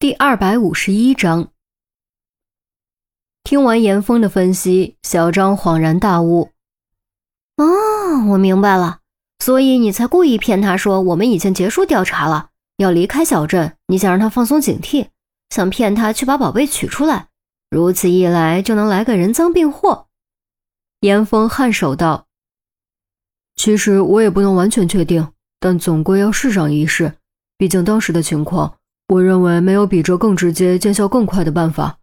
第二百五十一章，听完严峰的分析，小张恍然大悟：“哦，我明白了，所以你才故意骗他说我们已经结束调查了，要离开小镇，你想让他放松警惕，想骗他去把宝贝取出来，如此一来就能来个人赃并获。”严峰颔首道：“其实我也不能完全确定，但总归要试上一试，毕竟当时的情况。”我认为没有比这更直接、见效更快的办法。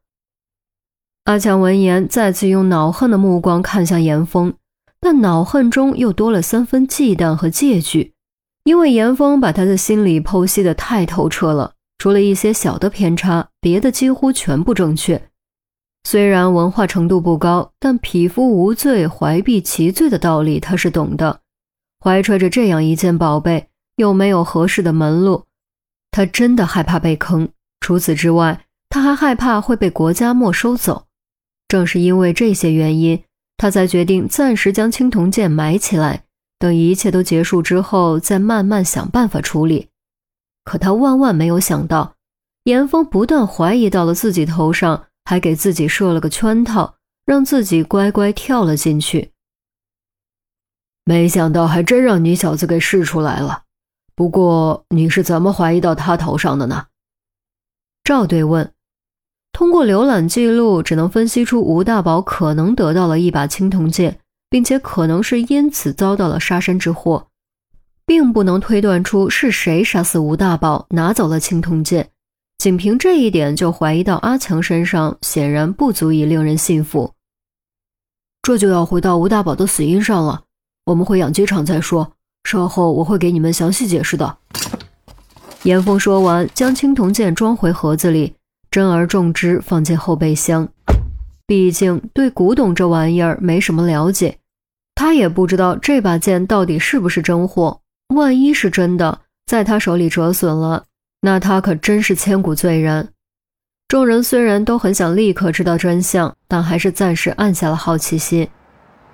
阿强闻言，再次用恼恨的目光看向严峰，但恼恨中又多了三分忌惮和戒惧，因为严峰把他的心理剖析的太透彻了，除了一些小的偏差，别的几乎全部正确。虽然文化程度不高，但匹夫无罪，怀璧其罪的道理他是懂的。怀揣着这样一件宝贝，又没有合适的门路。他真的害怕被坑，除此之外，他还害怕会被国家没收走。正是因为这些原因，他才决定暂时将青铜剑埋起来，等一切都结束之后再慢慢想办法处理。可他万万没有想到，严峰不但怀疑到了自己头上，还给自己设了个圈套，让自己乖乖跳了进去。没想到还真让你小子给试出来了。不过你是怎么怀疑到他头上的呢？赵队问。通过浏览记录，只能分析出吴大宝可能得到了一把青铜剑，并且可能是因此遭到了杀身之祸，并不能推断出是谁杀死吴大宝，拿走了青铜剑。仅凭这一点就怀疑到阿强身上，显然不足以令人信服。这就要回到吴大宝的死因上了，我们回养鸡场再说。稍后我会给你们详细解释的。严峰说完，将青铜剑装回盒子里，珍而重之放进后备箱。毕竟对古董这玩意儿没什么了解，他也不知道这把剑到底是不是真货。万一是真的，在他手里折损了，那他可真是千古罪人。众人虽然都很想立刻知道真相，但还是暂时按下了好奇心。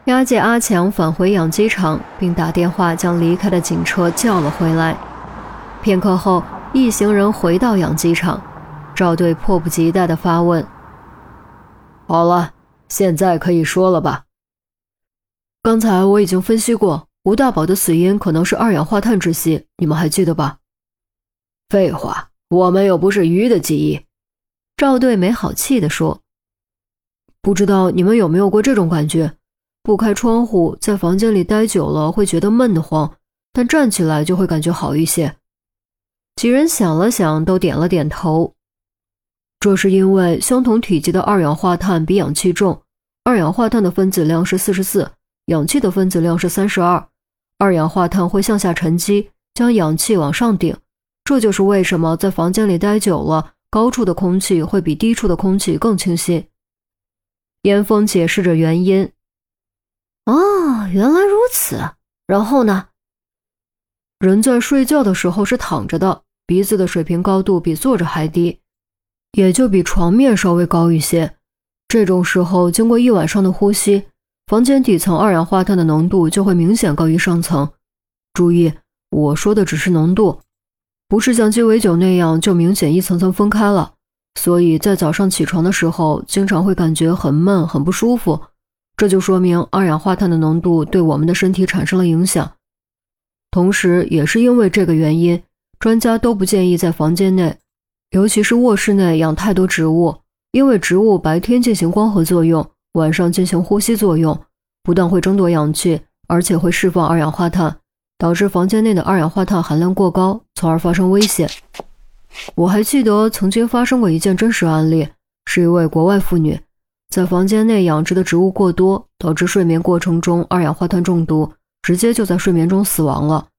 押解阿强返回养鸡场，并打电话将离开的警车叫了回来。片刻后，一行人回到养鸡场，赵队迫不及待地发问：“好了，现在可以说了吧？刚才我已经分析过，吴大宝的死因可能是二氧化碳窒息，你们还记得吧？”“废话，我们又不是鱼的记忆。”赵队没好气地说：“不知道你们有没有过这种感觉？”不开窗户，在房间里待久了会觉得闷得慌，但站起来就会感觉好一些。几人想了想，都点了点头。这是因为相同体积的二氧化碳比氧气重，二氧化碳的分子量是四十四，氧气的分子量是三十二。二氧化碳会向下沉积，将氧气往上顶。这就是为什么在房间里待久了，高处的空气会比低处的空气更清新。严峰解释着原因。哦，原来如此。然后呢？人在睡觉的时候是躺着的，鼻子的水平高度比坐着还低，也就比床面稍微高一些。这种时候，经过一晚上的呼吸，房间底层二氧化碳的浓度就会明显高于上层。注意，我说的只是浓度，不是像鸡尾酒那样就明显一层层分开了。所以在早上起床的时候，经常会感觉很闷、很不舒服。这就说明二氧化碳的浓度对我们的身体产生了影响，同时也是因为这个原因，专家都不建议在房间内，尤其是卧室内养太多植物，因为植物白天进行光合作用，晚上进行呼吸作用，不但会争夺氧气，而且会释放二氧化碳，导致房间内的二氧化碳含量过高，从而发生危险。我还记得曾经发生过一件真实案例，是一位国外妇女。在房间内养殖的植物过多，导致睡眠过程中二氧化碳中毒，直接就在睡眠中死亡了。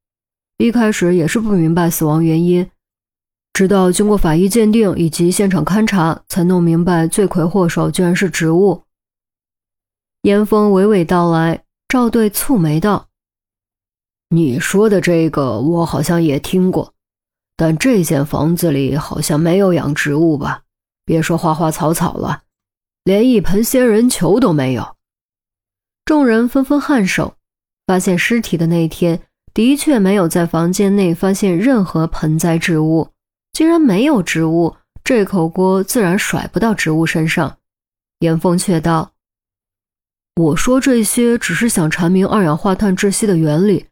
一开始也是不明白死亡原因，直到经过法医鉴定以及现场勘查，才弄明白罪魁祸首居然是植物。严峰娓娓道来，赵队蹙眉道：“你说的这个我好像也听过，但这间房子里好像没有养植物吧？别说花花草草了。”连一盆仙人球都没有，众人纷纷颔首。发现尸体的那天，的确没有在房间内发现任何盆栽植物。既然没有植物，这口锅自然甩不到植物身上。严峰却道：“我说这些只是想阐明二氧化碳窒息的原理。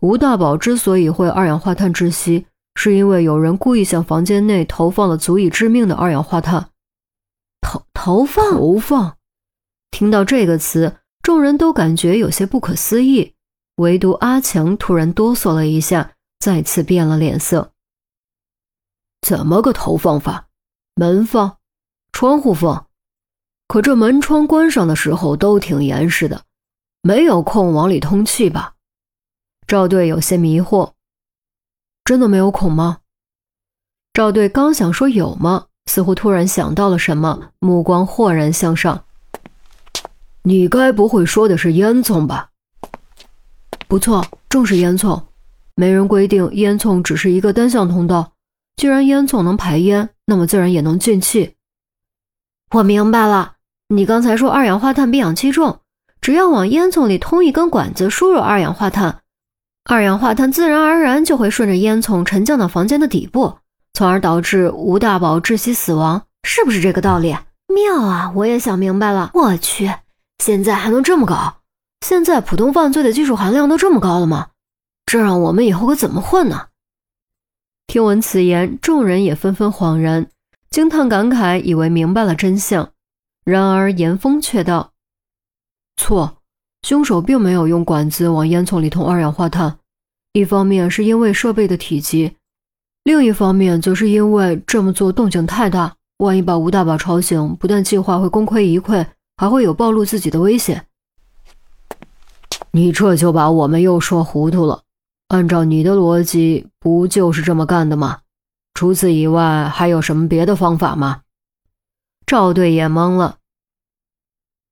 吴大宝之所以会二氧化碳窒息，是因为有人故意向房间内投放了足以致命的二氧化碳。投投放？投放？听到这个词，众人都感觉有些不可思议，唯独阿强突然哆嗦了一下，再次变了脸色。怎么个投放法？门放？窗户放？可这门窗关上的时候都挺严实的，没有空往里通气吧？赵队有些迷惑：“真的没有孔吗？”赵队刚想说有吗，似乎突然想到了什么，目光豁然向上：“你该不会说的是烟囱吧？”“不错，正是烟囱。没人规定烟囱只是一个单向通道。既然烟囱能排烟，那么自然也能进气。”我明白了，你刚才说二氧化碳比氧气重，只要往烟囱里通一根管子，输入二氧化碳。二氧化碳自然而然就会顺着烟囱沉降到房间的底部，从而导致吴大宝窒息死亡，是不是这个道理？妙啊！我也想明白了。我去，现在还能这么搞？现在普通犯罪的技术含量都这么高了吗？这让我们以后可怎么混呢？听闻此言，众人也纷纷恍然，惊叹感慨，以为明白了真相。然而严峰却道：“错。”凶手并没有用管子往烟囱里通二氧化碳，一方面是因为设备的体积，另一方面则是因为这么做动静太大，万一把吴大宝吵醒，不但计划会功亏一篑，还会有暴露自己的危险。你这就把我们又说糊涂了。按照你的逻辑，不就是这么干的吗？除此以外，还有什么别的方法吗？赵队也懵了。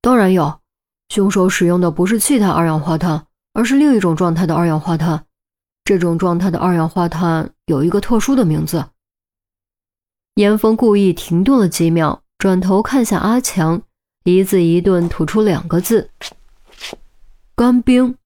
当然有。凶手使用的不是气态二氧化碳，而是另一种状态的二氧化碳。这种状态的二氧化碳有一个特殊的名字。严峰故意停顿了几秒，转头看向阿强，一字一顿吐出两个字：“干冰。”